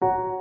you